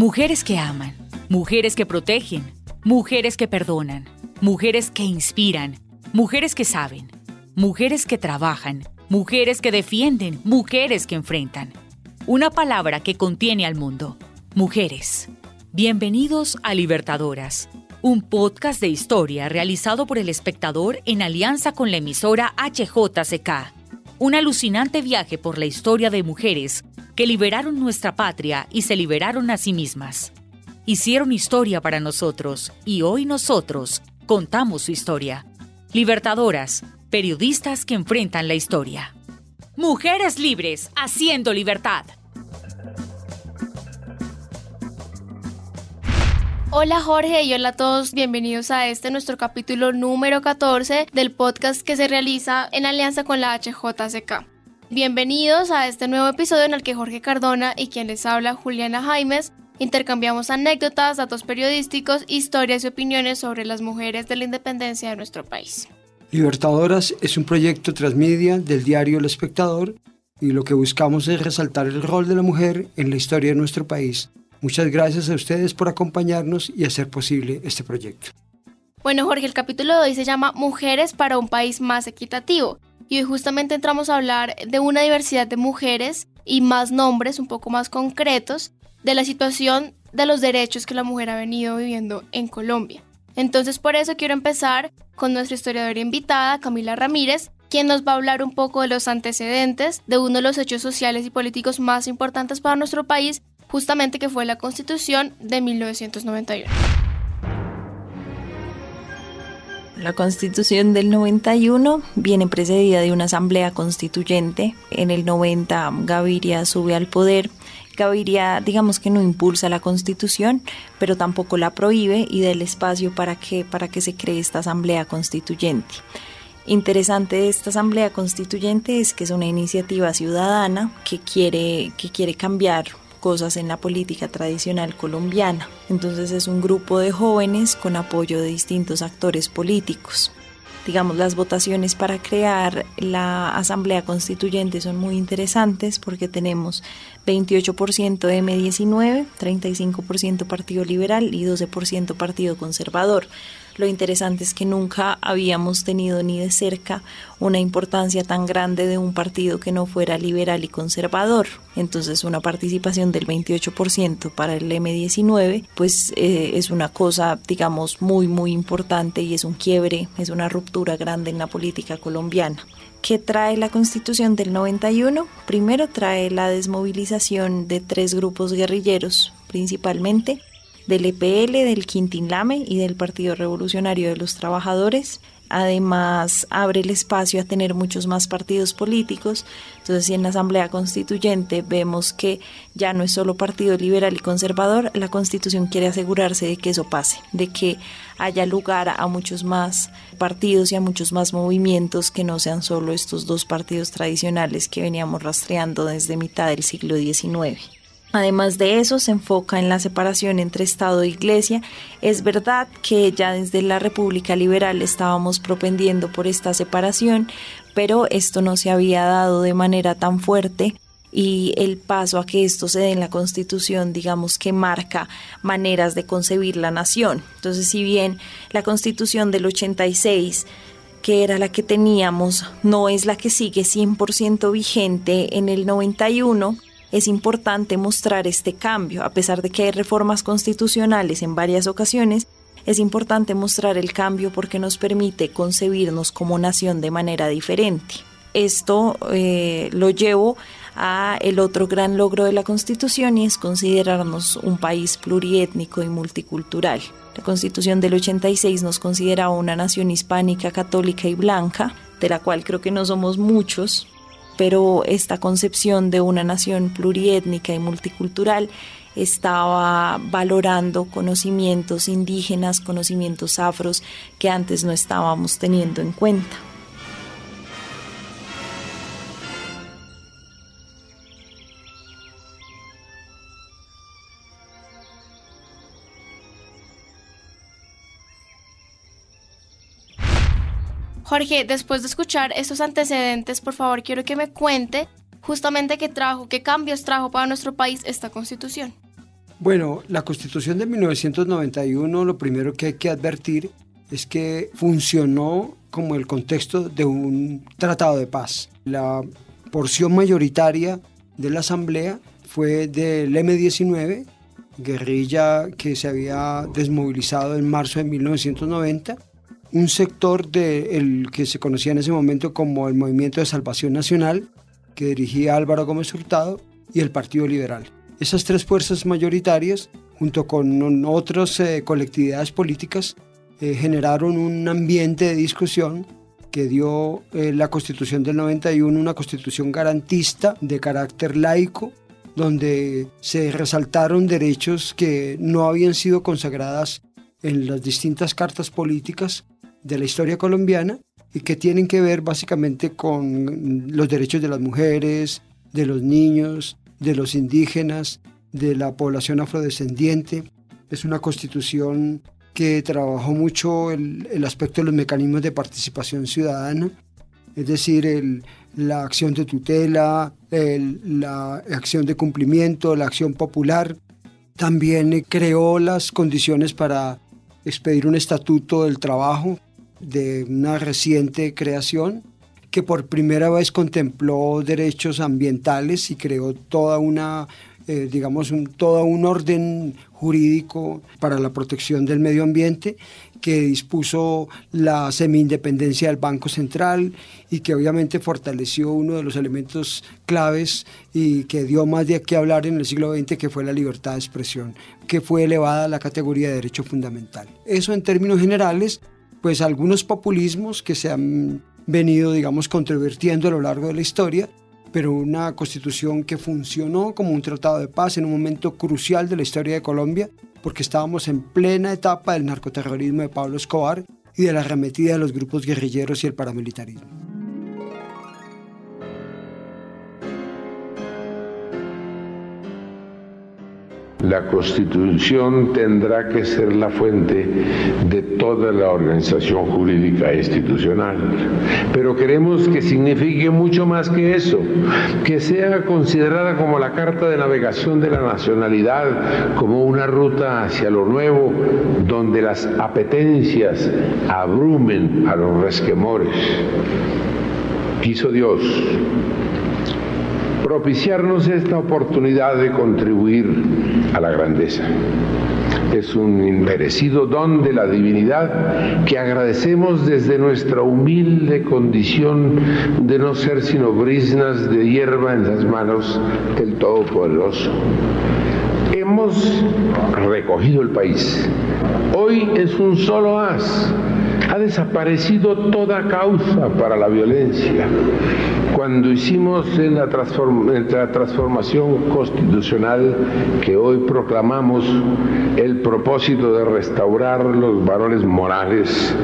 Mujeres que aman, mujeres que protegen, mujeres que perdonan, mujeres que inspiran, mujeres que saben, mujeres que trabajan, mujeres que defienden, mujeres que enfrentan. Una palabra que contiene al mundo. Mujeres. Bienvenidos a Libertadoras, un podcast de historia realizado por el espectador en alianza con la emisora HJCK. Un alucinante viaje por la historia de mujeres que liberaron nuestra patria y se liberaron a sí mismas. Hicieron historia para nosotros y hoy nosotros contamos su historia. Libertadoras, periodistas que enfrentan la historia. Mujeres libres, haciendo libertad. Hola Jorge y hola a todos, bienvenidos a este nuestro capítulo número 14 del podcast que se realiza en alianza con la HJCK. Bienvenidos a este nuevo episodio en el que Jorge Cardona y quien les habla Juliana Jaimes intercambiamos anécdotas, datos periodísticos, historias y opiniones sobre las mujeres de la independencia de nuestro país. Libertadoras es un proyecto transmedia del diario El Espectador y lo que buscamos es resaltar el rol de la mujer en la historia de nuestro país. Muchas gracias a ustedes por acompañarnos y hacer posible este proyecto. Bueno, Jorge, el capítulo de hoy se llama Mujeres para un país más equitativo. Y hoy justamente entramos a hablar de una diversidad de mujeres y más nombres un poco más concretos de la situación de los derechos que la mujer ha venido viviendo en Colombia. Entonces por eso quiero empezar con nuestra historiadora invitada, Camila Ramírez, quien nos va a hablar un poco de los antecedentes de uno de los hechos sociales y políticos más importantes para nuestro país, justamente que fue la Constitución de 1991. La constitución del 91 viene precedida de una asamblea constituyente. En el 90 Gaviria sube al poder Gaviria, digamos que no impulsa la constitución, pero tampoco la prohíbe y da el espacio para que, para que se cree esta asamblea constituyente. Interesante de esta asamblea constituyente es que es una iniciativa ciudadana que quiere, que quiere cambiar cosas en la política tradicional colombiana. Entonces es un grupo de jóvenes con apoyo de distintos actores políticos digamos, las votaciones para crear la Asamblea Constituyente son muy interesantes porque tenemos 28% M19, 35% Partido Liberal y 12% Partido Conservador. Lo interesante es que nunca habíamos tenido ni de cerca una importancia tan grande de un partido que no fuera liberal y conservador. Entonces una participación del 28% para el M19 pues eh, es una cosa digamos muy muy importante y es un quiebre, es una ruptura grande en la política colombiana. ¿Qué trae la constitución del 91? Primero trae la desmovilización de tres grupos guerrilleros, principalmente del EPL, del Quintinlame y del Partido Revolucionario de los Trabajadores. Además, abre el espacio a tener muchos más partidos políticos. Entonces, si en la Asamblea Constituyente vemos que ya no es solo Partido Liberal y Conservador, la Constitución quiere asegurarse de que eso pase, de que haya lugar a muchos más partidos y a muchos más movimientos que no sean solo estos dos partidos tradicionales que veníamos rastreando desde mitad del siglo XIX. Además de eso, se enfoca en la separación entre Estado e Iglesia. Es verdad que ya desde la República Liberal estábamos propendiendo por esta separación, pero esto no se había dado de manera tan fuerte y el paso a que esto se dé en la Constitución, digamos que marca maneras de concebir la nación. Entonces, si bien la Constitución del 86 que era la que teníamos, no es la que sigue 100% vigente en el 91, es importante mostrar este cambio, a pesar de que hay reformas constitucionales en varias ocasiones, es importante mostrar el cambio porque nos permite concebirnos como nación de manera diferente. Esto eh, lo llevo a el otro gran logro de la Constitución y es considerarnos un país pluriétnico y multicultural. La Constitución del 86 nos considera una nación hispánica, católica y blanca, de la cual creo que no somos muchos, pero esta concepción de una nación pluriétnica y multicultural estaba valorando conocimientos indígenas, conocimientos afros que antes no estábamos teniendo en cuenta. Jorge, después de escuchar estos antecedentes, por favor, quiero que me cuente justamente qué trajo, qué cambios trajo para nuestro país esta constitución. Bueno, la Constitución de 1991, lo primero que hay que advertir es que funcionó como el contexto de un tratado de paz. La porción mayoritaria de la Asamblea fue del M-19, guerrilla que se había desmovilizado en marzo de 1990, un sector del que se conocía en ese momento como el Movimiento de Salvación Nacional, que dirigía Álvaro Gómez Hurtado, y el Partido Liberal. Esas tres fuerzas mayoritarias, junto con otras eh, colectividades políticas, eh, generaron un ambiente de discusión que dio eh, la Constitución del 91, una constitución garantista de carácter laico, donde se resaltaron derechos que no habían sido consagradas en las distintas cartas políticas de la historia colombiana y que tienen que ver básicamente con los derechos de las mujeres, de los niños, de los indígenas, de la población afrodescendiente. Es una constitución que trabajó mucho el, aspecto de los mecanismos de participación ciudadana, es decir, la acción de tutela, la acción de cumplimiento, la acción popular. También creó las condiciones para expedir un estatuto del trabajo de una reciente creación que por primera vez contempló derechos ambientales y creó toda una, eh, digamos, un, todo un orden jurídico para la protección del medio ambiente que dispuso la semi-independencia del Banco Central y que obviamente fortaleció uno de los elementos claves y que dio más de qué hablar en el siglo XX, que fue la libertad de expresión, que fue elevada a la categoría de derecho fundamental. Eso en términos generales, pues algunos populismos que se han venido, digamos, controvertiendo a lo largo de la historia, pero una constitución que funcionó como un tratado de paz en un momento crucial de la historia de Colombia, porque estábamos en plena etapa del narcoterrorismo de Pablo Escobar y de la arremetida de los grupos guerrilleros y el paramilitarismo. La Constitución tendrá que ser la fuente de toda la organización jurídica institucional, pero queremos que signifique mucho más que eso, que sea considerada como la carta de navegación de la nacionalidad, como una ruta hacia lo nuevo, donde las apetencias abrumen a los resquemores. Quiso Dios propiciarnos esta oportunidad de contribuir a la grandeza. Es un inmerecido don de la divinidad que agradecemos desde nuestra humilde condición de no ser sino brisnas de hierba en las manos del Todopoderoso. Hemos recogido el país. Hoy es un solo haz ha desaparecido toda causa para la violencia. Cuando hicimos en la, transformación constitucional que hoy proclamamos el propósito de restaurar los valores morales,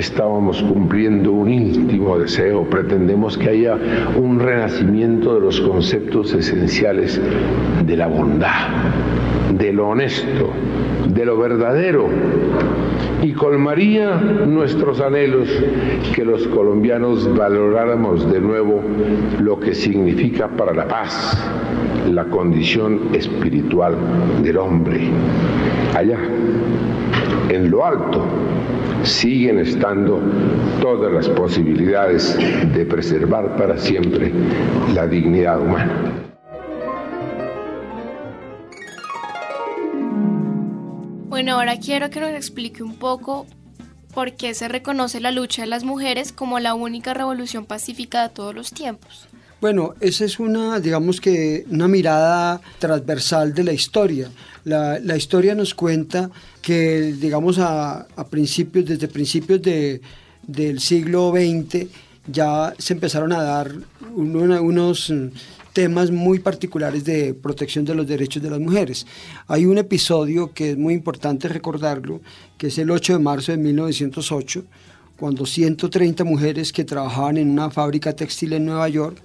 estábamos cumpliendo un íntimo deseo, pretendemos que haya un renacimiento de los conceptos esenciales de la bondad, de lo honesto, de lo verdadero y colmaría nuestros anhelos que los colombianos valoráramos de nuevo lo que significa para la paz la condición espiritual del hombre. Allá, en lo alto, siguen estando todas las posibilidades de preservar para siempre la dignidad humana. Bueno, ahora quiero que nos explique un poco por qué se reconoce la lucha de las mujeres como la única revolución pacífica de todos los tiempos. Bueno, esa es una, digamos que, una mirada transversal de la historia. La, historia nos cuenta que, digamos, a, principios, desde principios de, del siglo XX, ya se empezaron a dar unos temas muy particulares de protección de los derechos de las mujeres. Hay un episodio que es muy importante recordarlo, que es el 8 de marzo de 1908, cuando 130 mujeres que trabajaban en una fábrica textil en Nueva York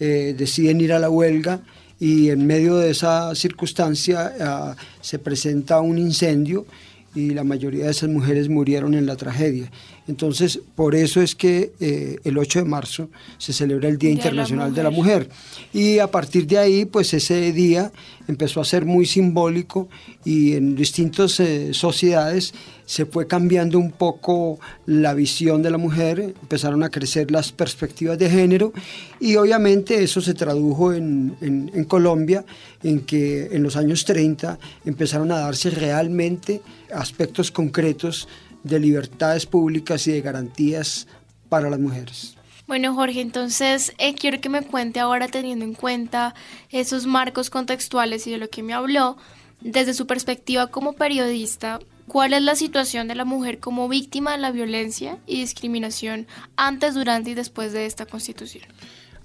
eh, deciden ir a la huelga y en medio de esa circunstancia ah, se presenta un incendio y la mayoría de esas mujeres murieron en la tragedia. Entonces, por eso es que eh, el 8 de marzo se celebra el Día, Internacional de la, Mujer. Y a partir de ahí, pues ese día empezó a ser muy simbólico y en distintas eh, sociedades se fue cambiando un poco la visión de la mujer, empezaron a crecer las perspectivas de género y obviamente eso se tradujo en, en Colombia, en que en los años 30 empezaron a darse realmente aspectos concretos de libertades públicas y de garantías para las mujeres. Bueno, Jorge, entonces eh, quiero que me cuente ahora, teniendo en cuenta esos marcos contextuales y de lo que me habló, desde su perspectiva como periodista, ¿cuál es la situación de la mujer como víctima de la violencia y discriminación antes, durante y después de esta constitución?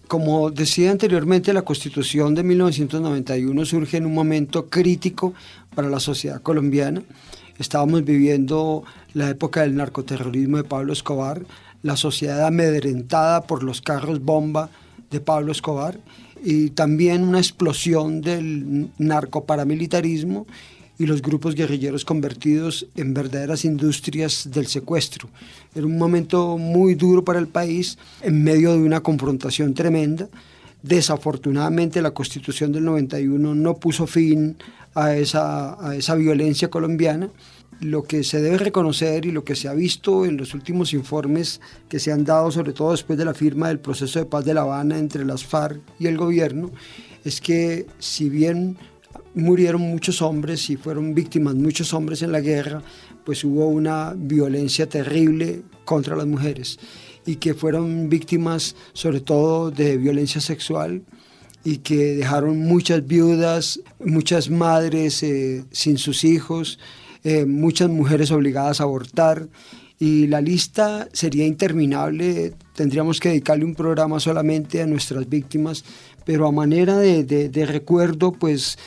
Como decía anteriormente, la constitución de 1991 surge en un momento crítico para la sociedad colombiana Estábamos viviendo la época del narcoterrorismo de Pablo Escobar, la sociedad amedrentada por los carros bomba de Pablo Escobar y también una explosión del narcoparamilitarismo y los grupos guerrilleros convertidos en verdaderas industrias del secuestro. Era un momento muy duro para el país en medio de una confrontación tremenda. Desafortunadamente la constitución del 91 no puso fin a esa, a esa violencia colombiana. Lo que se debe reconocer y lo que se ha visto en los últimos informes que se han dado, sobre todo después de la firma del proceso de paz de La Habana entre las FARC y el gobierno, es que si bien murieron muchos hombres y fueron víctimas muchos hombres en la guerra, pues hubo una violencia terrible contra las mujeres y que fueron víctimas sobre todo de violencia sexual, y que dejaron muchas viudas, muchas madres eh, sin sus hijos, eh, muchas mujeres obligadas a abortar y la lista sería interminable, tendríamos que dedicarle un programa solamente a nuestras víctimas, pero a manera de, de, recuerdo, pues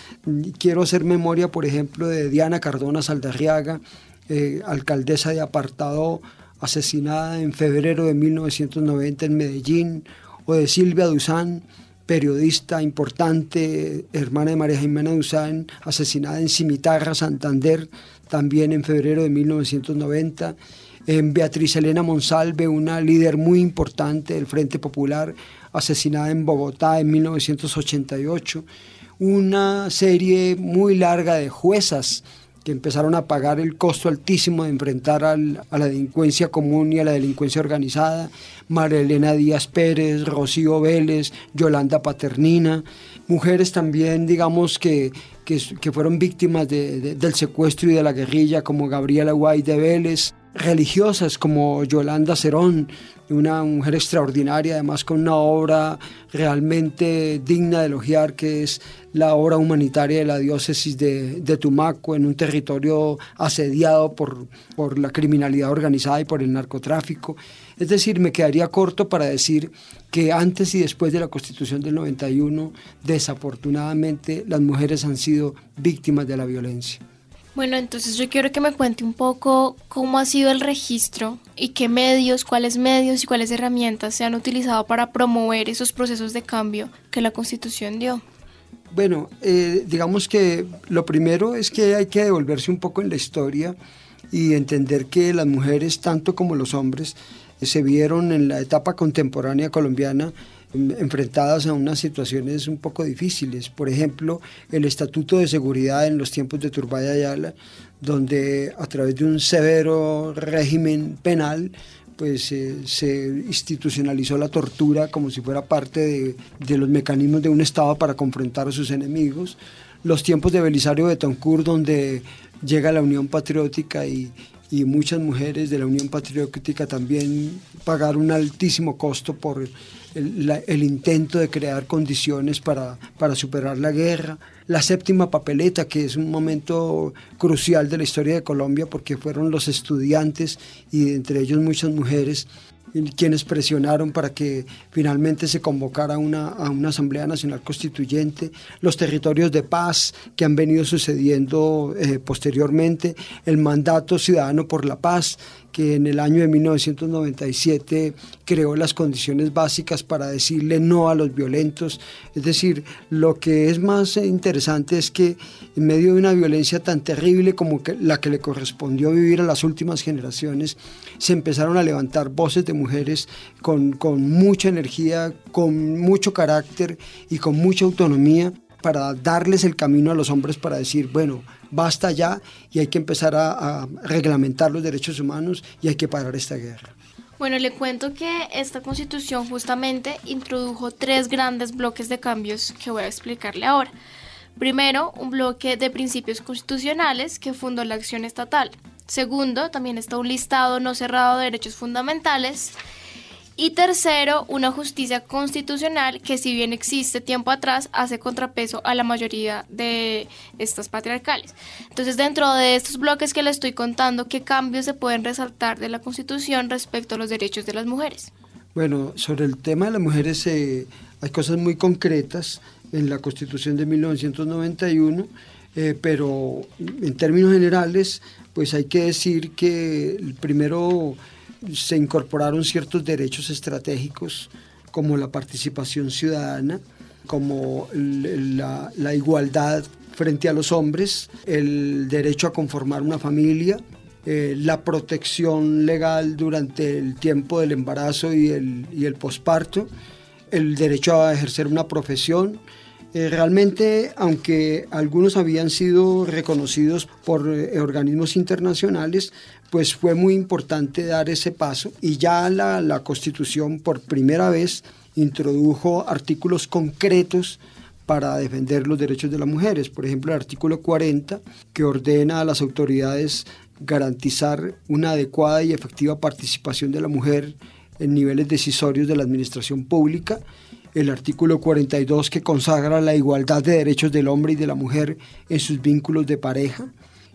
quiero hacer memoria, por ejemplo, de Diana Cardona Saldarriaga, eh, alcaldesa de Apartado, asesinada en febrero de 1990 en Medellín, o de Silvia Duzán, periodista importante, hermana de María Jimena Duzán, asesinada en Cimitarra, Santander, también en febrero de 1990. En Beatriz Elena Monsalve, una líder muy importante del Frente Popular, asesinada en Bogotá en 1988. Una serie muy larga de juezas que empezaron a pagar el costo altísimo de enfrentar a la delincuencia común y a la delincuencia organizada, María Elena Díaz Pérez, Rocío Vélez, Yolanda Paternina, mujeres también, digamos, que, que, fueron víctimas del secuestro y de la guerrilla, como Gabriela Guay de Vélez, religiosas como Yolanda Cerón, una mujer extraordinaria, además con una obra realmente digna de elogiar, que es la obra humanitaria de la diócesis de, Tumaco, en un territorio asediado por, por la criminalidad organizada y por el narcotráfico. Es decir, me quedaría corto para decir que antes y después de la Constitución del 91, desafortunadamente, las mujeres han sido víctimas de la violencia. Bueno, entonces yo quiero que me cuente un poco cómo ha sido el registro y qué medios, cuáles medios y cuáles herramientas se han utilizado para promover esos procesos de cambio que la Constitución dio. Bueno, eh, digamos que lo primero es que hay que devolverse un poco en la historia y entender que las mujeres, tanto como los hombres, se vieron en la etapa contemporánea colombiana enfrentadas a unas situaciones un poco difíciles. Por ejemplo, el Estatuto de Seguridad en los tiempos de Turbay Ayala, donde a través de un severo régimen penal pues eh, se institucionalizó la tortura como si fuera parte de, los mecanismos de un Estado para confrontar a sus enemigos. Los tiempos de Belisario Betancourt, donde llega la Unión Patriótica y, y muchas mujeres de la Unión Patriótica también pagaron un altísimo costo por el, intento de crear condiciones para, para superar la guerra. La séptima papeleta, que es un momento crucial de la historia de Colombia porque fueron los estudiantes y entre ellos muchas mujeres quienes presionaron para que finalmente se convocara una, una Asamblea Nacional Constituyente, los territorios de paz que han venido sucediendo eh, posteriormente, el mandato ciudadano por la paz, que en el año de 1997 creó las condiciones básicas para decirle no a los violentos. Es decir, lo que es más interesante es que en medio de una violencia tan terrible como la que le correspondió vivir a las últimas generaciones, se empezaron a levantar voces de mujeres con, con mucha energía, con mucho carácter y con mucha autonomía para darles el camino a los hombres para decir, bueno, basta ya y hay que empezar a, reglamentar los derechos humanos y hay que parar esta guerra. Bueno, le cuento que esta constitución justamente introdujo tres grandes bloques de cambios que voy a explicarle ahora. Primero, un bloque de principios constitucionales que fundó la acción estatal. Segundo, también está un listado no cerrado de derechos fundamentales. Y tercero, una justicia constitucional que si bien existe tiempo atrás, hace contrapeso a la mayoría de estas patriarcales. Entonces, dentro de estos bloques que le estoy contando, ¿qué cambios se pueden resaltar de la Constitución respecto a los derechos de las mujeres? Bueno, sobre el tema de las mujeres eh, hay cosas muy concretas en la Constitución de 1991, eh, pero en términos generales, pues hay que decir que el primero se incorporaron ciertos derechos estratégicos como la participación ciudadana, como la, igualdad frente a los hombres, el derecho a conformar una familia, eh, la protección legal durante el tiempo del embarazo y el, y el posparto, el derecho a ejercer una profesión. Eh, realmente, aunque algunos habían sido reconocidos por eh, organismos internacionales, pues fue muy importante dar ese paso y ya la, la Constitución por primera vez introdujo artículos concretos para defender los derechos de las mujeres. Por ejemplo, el artículo 40, que ordena a las autoridades garantizar una adecuada y efectiva participación de la mujer en niveles decisorios de la administración pública. El artículo 42, que consagra la igualdad de derechos del hombre y de la mujer en sus vínculos de pareja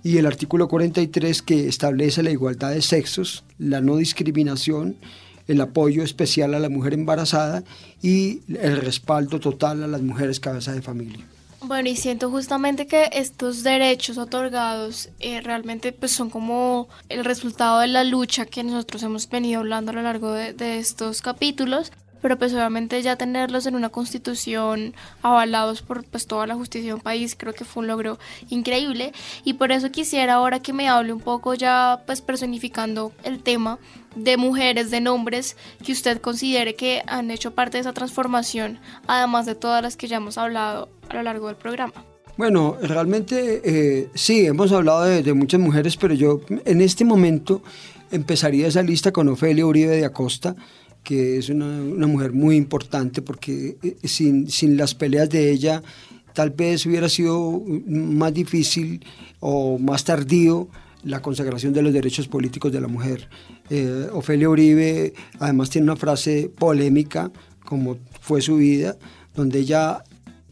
y el artículo 43 que establece la igualdad de sexos, la no discriminación, el apoyo especial a la mujer embarazada y el respaldo total a las mujeres cabezas de familia. Bueno, y siento justamente que estos derechos otorgados eh, realmente pues son como el resultado de la lucha que nosotros hemos venido hablando a lo largo de, de estos capítulos pero pues obviamente ya tenerlos en una constitución avalados por pues toda la justicia de un país creo que fue un logro increíble y por eso quisiera ahora que me hable un poco ya pues personificando el tema de mujeres, de nombres que usted considere que han hecho parte de esa transformación, además de todas las que ya hemos hablado a lo largo del programa. Bueno, realmente eh, sí, hemos hablado de, de muchas mujeres, pero yo en este momento empezaría esa lista con Ofelia Uribe de Acosta, que es una, mujer muy importante porque eh, sin, las peleas de ella tal vez hubiera sido más difícil o más tardío la consagración de los derechos políticos de la mujer. Eh, Ofelia Uribe además tiene una frase polémica, como fue su vida, donde ella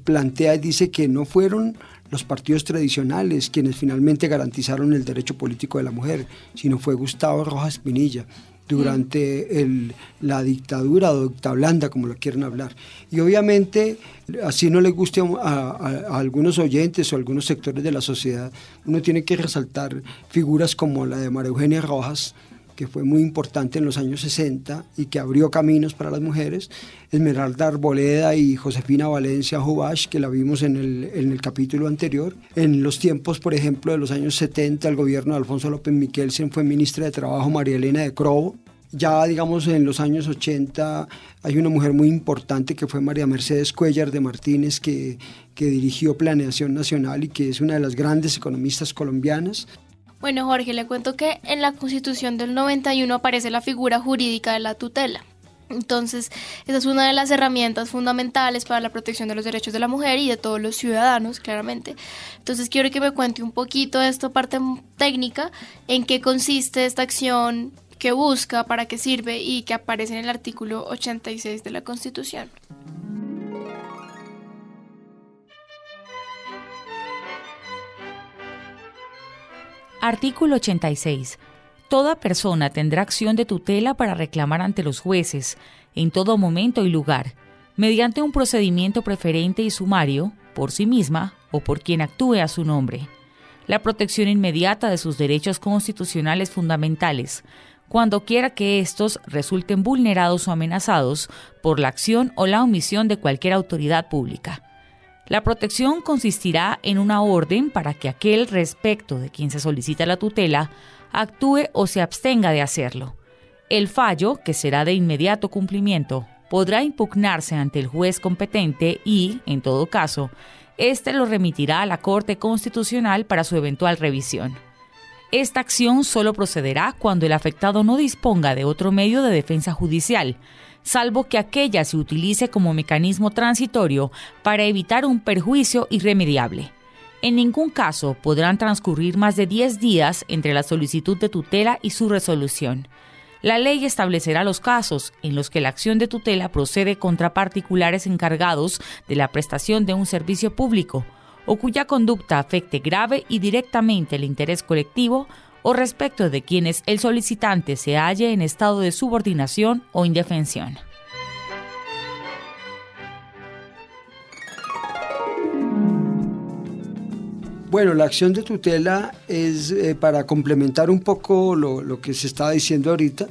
plantea y dice que no fueron los partidos tradicionales quienes finalmente garantizaron el derecho político de la mujer, sino fue Gustavo Rojas Pinilla durante el, la dictadura o dicta blanda, como lo quieren hablar. Y obviamente, así no le guste a, algunos oyentes o a algunos sectores de la sociedad, uno tiene que resaltar figuras como la de María Eugenia Rojas, que fue muy importante en los años 60 y que abrió caminos para las mujeres, Esmeralda Arboleda y Josefina Valencia Jovash, que la vimos en el, en el capítulo anterior. En los tiempos, por ejemplo, de los años 70, el gobierno de Alfonso López Miquelsen fue ministra de Trabajo María Elena de Crobo. Ya, digamos, en los años 80 hay una mujer muy importante que fue María Mercedes Cuellar de Martínez, que, que dirigió Planeación Nacional y que es una de las grandes economistas colombianas. Bueno, Jorge, le cuento que en la Constitución del 91 aparece la figura jurídica de la tutela. Entonces, esa es una de las herramientas fundamentales para la protección de los derechos de la mujer y de todos los ciudadanos, claramente. Entonces, quiero que me cuente un poquito de esta parte técnica, en qué consiste esta acción, qué busca, para qué sirve y que aparece en el artículo 86 de la Constitución. Artículo 86. Toda persona tendrá acción de tutela para reclamar ante los jueces, en todo momento y lugar, mediante un procedimiento preferente y sumario, por sí misma o por quien actúe a su nombre. La protección inmediata de sus derechos constitucionales fundamentales, cuando quiera que estos resulten vulnerados o amenazados por la acción o la omisión de cualquier autoridad pública. La protección consistirá en una orden para que aquel respecto de quien se solicita la tutela actúe o se abstenga de hacerlo. El fallo, que será de inmediato cumplimiento, podrá impugnarse ante el juez competente y, en todo caso, éste lo remitirá a la Corte Constitucional para su eventual revisión. Esta acción solo procederá cuando el afectado no disponga de otro medio de defensa judicial, salvo que aquella se utilice como mecanismo transitorio para evitar un perjuicio irremediable. En ningún caso podrán transcurrir más de 10 días entre la solicitud de tutela y su resolución. La ley establecerá los casos en los que la acción de tutela procede contra particulares encargados de la prestación de un servicio público o cuya conducta afecte grave y directamente el interés colectivo o respecto de quienes el solicitante se halle en estado de subordinación o indefensión. Bueno, la acción de tutela es eh, para complementar un poco lo, lo que se estaba diciendo ahorita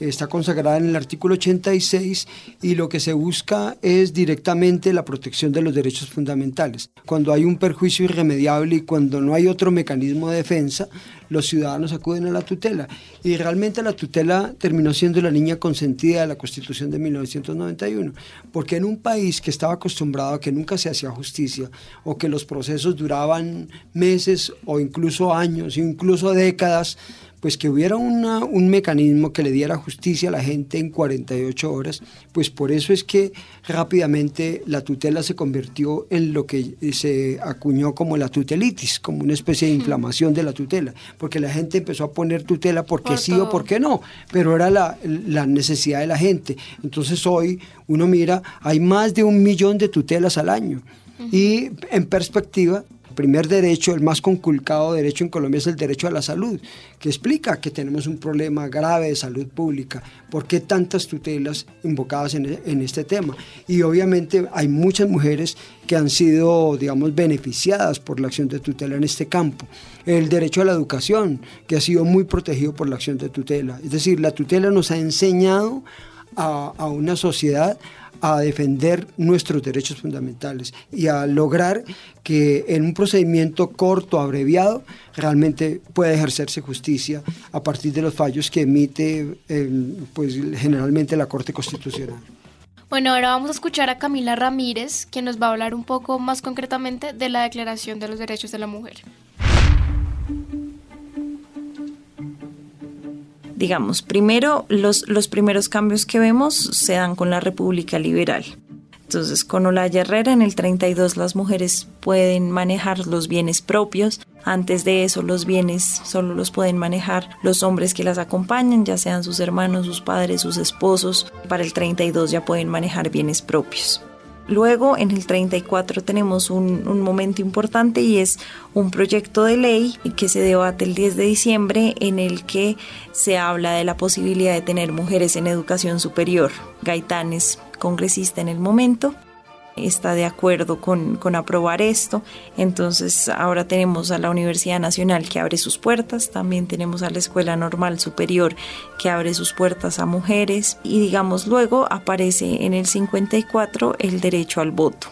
está consagrada en el artículo 86 y lo que se busca es directamente la protección de los derechos fundamentales. Cuando hay un perjuicio irremediable y cuando no hay otro mecanismo de defensa, los ciudadanos acuden a la tutela. Y realmente la tutela terminó siendo la línea consentida de la Constitución de 1991, porque en un país que estaba acostumbrado a que nunca se hacía justicia o que los procesos duraban meses o incluso años, incluso décadas, pues que hubiera un mecanismo que le diera justicia a la gente en 48 horas, pues por eso es que rápidamente la tutela se convirtió en lo que se acuñó como la tutelitis, como una especie de inflamación de la tutela, porque la gente empezó a poner tutela porque sí o porque no, pero era la, la necesidad de la gente. Entonces hoy uno mira, hay más de un millón de tutelas al año. Y en perspectiva, primer derecho, el más conculcado derecho en Colombia es el derecho a la salud, que explica que tenemos un problema grave de salud pública. ¿Por qué tantas tutelas invocadas en, en este tema? Y obviamente hay muchas mujeres que han sido, digamos, beneficiadas por la acción de tutela en este campo. El derecho a la educación, que ha sido muy protegido por la acción de tutela. Es decir, la tutela nos ha enseñado a, una sociedad a defender nuestros derechos fundamentales y a lograr que en un procedimiento corto, abreviado, realmente pueda ejercerse justicia a partir de los fallos que emite pues, generalmente la Corte Constitucional. Bueno, ahora vamos a escuchar a Camila Ramírez, que nos va a hablar un poco más concretamente de la Declaración de los Derechos de la Mujer. Digamos, primero los, los primeros cambios que vemos se dan con la República Liberal. Entonces, con Olaya Herrera en el 32 las mujeres pueden manejar los bienes propios. Antes de eso, los bienes solo los pueden manejar los hombres que las acompañan, ya sean sus hermanos, sus padres, sus esposos. Para el 32 ya pueden manejar bienes propios. Luego, en el 34 tenemos un, momento importante y es un proyecto de ley que se debate el 10 de diciembre en el que se habla de la posibilidad de tener mujeres en educación superior. Gaitán es congresista en el momento está de acuerdo con, aprobar esto. Entonces ahora tenemos a la Universidad Nacional que abre sus puertas, también tenemos a la Escuela Normal Superior que abre sus puertas a mujeres y digamos luego aparece en el 54 el derecho al voto.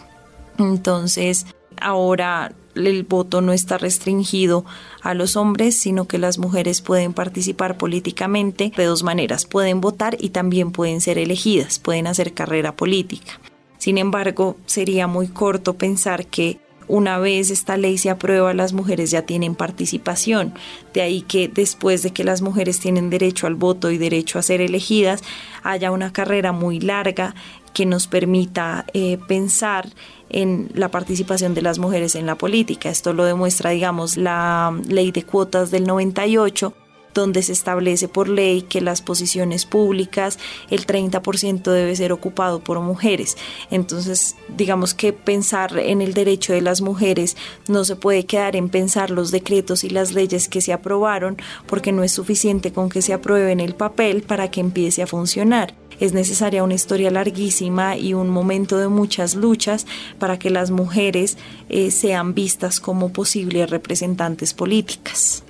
Entonces ahora el voto no está restringido a los hombres, sino que las mujeres pueden participar políticamente de dos maneras. Pueden votar y también pueden ser elegidas, pueden hacer carrera política. Sin embargo, sería muy corto pensar que una vez esta ley se aprueba, las mujeres ya tienen participación. De ahí que después de que las mujeres tienen derecho al voto y derecho a ser elegidas, haya una carrera muy larga que nos permita eh, pensar en la participación de las mujeres en la política. Esto lo demuestra, digamos, la ley de cuotas del 98 donde se establece por ley que las posiciones públicas, el 30% debe ser ocupado por mujeres. Entonces, digamos que pensar en el derecho de las mujeres no se puede quedar en pensar los decretos y las leyes que se aprobaron, porque no es suficiente con que se apruebe en el papel para que empiece a funcionar. Es necesaria una historia larguísima y un momento de muchas luchas para que las mujeres eh, sean vistas como posibles representantes políticas.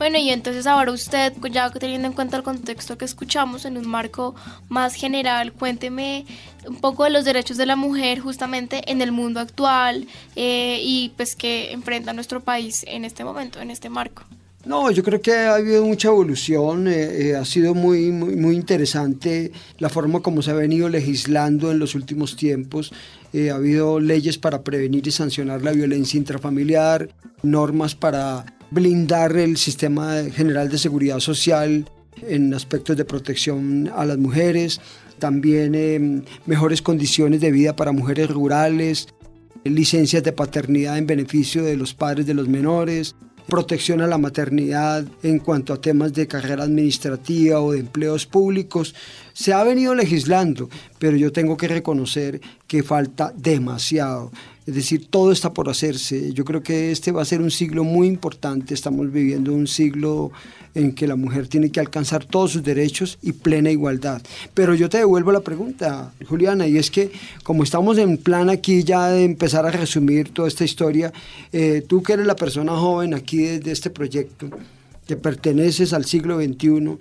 Bueno, y entonces ahora usted, ya teniendo en cuenta el contexto que escuchamos en un marco más general, cuénteme un poco de los derechos de la mujer justamente en el mundo actual eh, y pues que enfrenta nuestro país en este momento, en este marco. No, yo creo que ha habido mucha evolución, eh, eh, ha sido muy, muy, muy, interesante la forma como se ha venido legislando en los últimos tiempos ha habido leyes para prevenir y sancionar la violencia intrafamiliar, normas para blindar el sistema general de seguridad social en aspectos de protección a las mujeres, también em, mejores condiciones de vida para mujeres rurales, licencias de paternidad en beneficio de los padres de los menores, protección a la maternidad en cuanto a temas de carrera administrativa o de empleos públicos. Se ha venido legislando, pero yo tengo que reconocer que falta demasiado. Es decir, todo está por hacerse. Yo creo que este va a ser un siglo muy importante. Estamos viviendo un siglo en que la mujer tiene que alcanzar todos sus derechos y plena igualdad. Pero yo te devuelvo la pregunta, Juliana, y es que como estamos en plan aquí ya de empezar a resumir toda esta historia, eh, tú que eres la persona joven aquí de este proyecto, que perteneces al siglo XXI,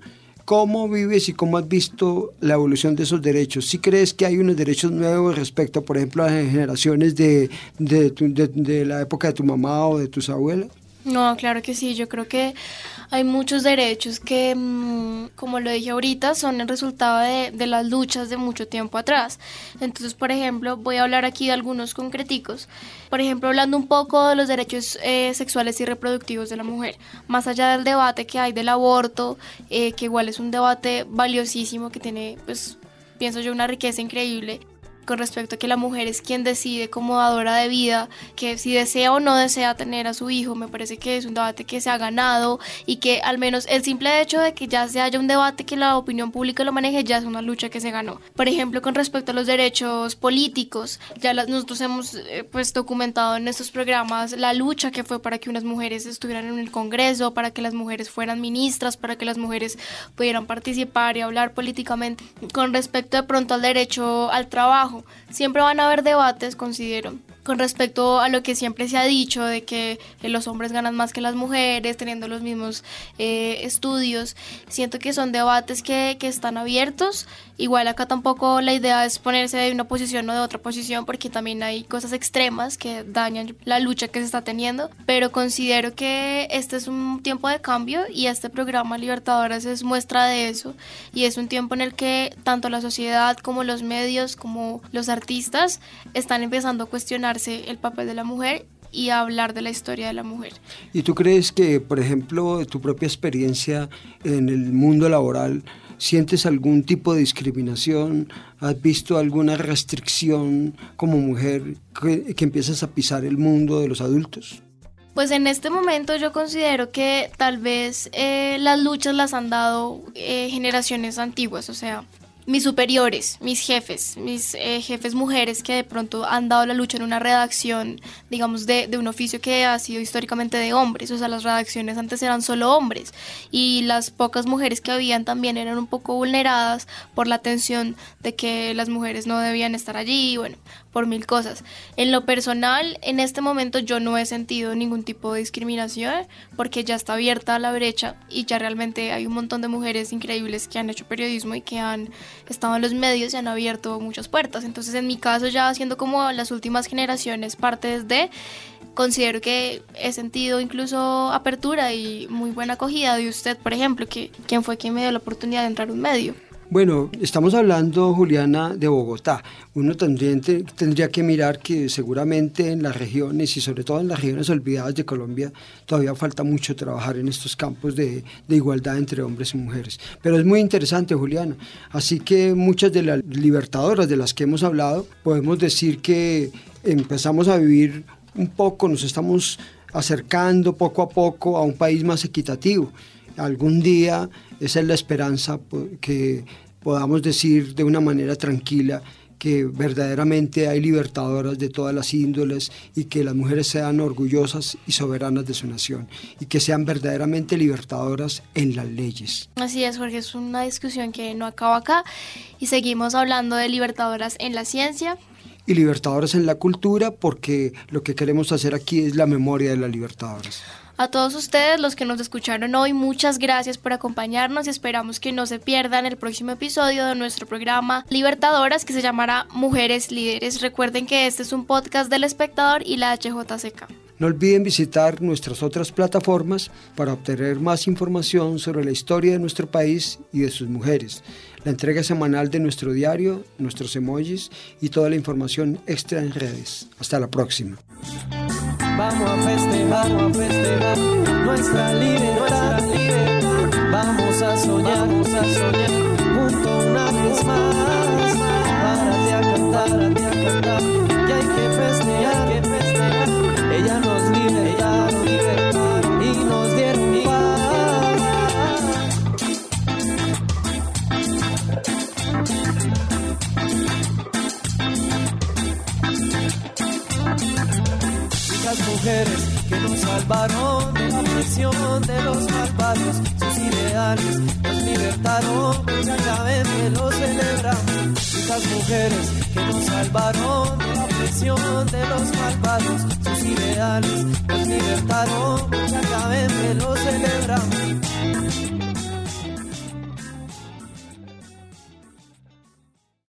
¿Cómo vives y cómo has visto la evolución de esos derechos? ¿Sí crees que hay unos derechos nuevos respecto, por ejemplo, a las generaciones de, de la época de tu mamá o de tus abuelas? No, claro que sí. Yo creo que hay muchos derechos que, mm, como lo dije ahorita, son el resultado de, las luchas de mucho tiempo atrás. Entonces, por ejemplo, voy a hablar aquí de algunos concreticos. Por ejemplo, hablando un poco de los derechos eh, sexuales y reproductivos de la mujer. Más allá del debate que hay del aborto, eh, que igual es un debate valiosísimo que tiene, pues, pienso yo, una riqueza increíble con respecto a que la mujer es quien decide como dadora de vida, que si desea o no desea tener a su hijo, me parece que es un debate que se ha ganado y que al menos el simple hecho de que ya se haya un debate que la opinión pública lo maneje ya es una lucha que se ganó. Por ejemplo, con respecto a los derechos políticos, ya nosotros hemos eh, pues documentado en estos programas la lucha que fue para que unas mujeres estuvieran en el Congreso, para que las mujeres fueran ministras, para que las mujeres pudieran participar y hablar políticamente. Con respecto de pronto al derecho al trabajo, Siempre van a haber debates, considero, con respecto a lo que siempre se ha dicho de que los hombres ganan más que las mujeres, teniendo los mismos eh, estudios. Siento que son debates que, que, están abiertos. Igual acá tampoco la idea es ponerse de una posición o de otra posición, porque también hay cosas extremas que dañan la lucha que se está teniendo. Pero considero que este es un tiempo de cambio y este programa Libertadoras es muestra de eso. Y es un tiempo en el que tanto la sociedad como los medios, como los artistas, están empezando a cuestionar el papel de la mujer y hablar de la historia de la mujer. ¿Y tú crees que, por ejemplo, tu propia experiencia en el mundo laboral, sientes algún tipo de discriminación? ¿Has visto alguna restricción como mujer que, empiezas a pisar el mundo de los adultos? Pues en este momento yo considero que tal vez eh, las luchas las han dado eh, generaciones antiguas, o sea, mis superiores, mis jefes, mis eh, jefes mujeres que de pronto han dado la lucha en una redacción, digamos, de, de, un oficio que ha sido históricamente de hombres, o sea, las redacciones antes eran solo hombres y las pocas mujeres que habían también eran un poco vulneradas por la tensión de que las mujeres no debían estar allí, bueno, por mil cosas. En lo personal, en este momento yo no he sentido ningún tipo de discriminación porque ya está abierta la brecha y ya realmente hay un montón de mujeres increíbles que han hecho periodismo y que han estado en los medios y han abierto muchas puertas. Entonces, en mi caso, ya siendo como las últimas generaciones parte de considero que he sentido incluso apertura y muy buena acogida de usted, por ejemplo, que quien fue quien me dio la oportunidad de entrar a un medio. Bueno, estamos hablando, Juliana, de Bogotá. Uno también tendría que mirar que seguramente en las regiones y sobre todo en las regiones olvidadas de Colombia todavía falta mucho trabajar en estos campos de, de igualdad entre hombres y mujeres. Pero es muy interesante, Juliana. Así que muchas de las libertadoras de las que hemos hablado, podemos decir que empezamos a vivir un poco, nos estamos acercando poco a poco a un país más equitativo. Algún día esa es la esperanza que podamos decir de una manera tranquila que verdaderamente hay libertadoras de todas las índoles y que las mujeres sean orgullosas y soberanas de su nación y que sean verdaderamente libertadoras en las leyes. Así es, Jorge, es una discusión que no acaba acá y seguimos hablando de libertadoras en la ciencia. y libertadoras en la cultura, porque lo que queremos hacer aquí es la memoria de las libertadoras. A todos ustedes, los que nos escucharon hoy, muchas gracias por acompañarnos y esperamos que no se pierdan el próximo episodio de nuestro programa Libertadoras que se llamará Mujeres Líderes. Recuerden que este es un podcast del espectador y la HJCK. No olviden visitar nuestras otras plataformas para obtener más información sobre la historia de nuestro país y de sus mujeres, la entrega semanal de nuestro diario, nuestros emojis y toda la información extra en redes. Hasta la próxima. Vamos a festejar, vamos a festejar nuestra libertad. Vamos a soñar, vamos a soñar junto una vez más. Párate a cantar. mujeres que nos salvaron de la prisión de los malvados. Sus ideales nos libertaron, pues ya saben que lo celebramos. Estas mujeres que nos salvaron de la prisión de los malvados. Sus ideales nos libertaron, pues ya saben que lo celebramos.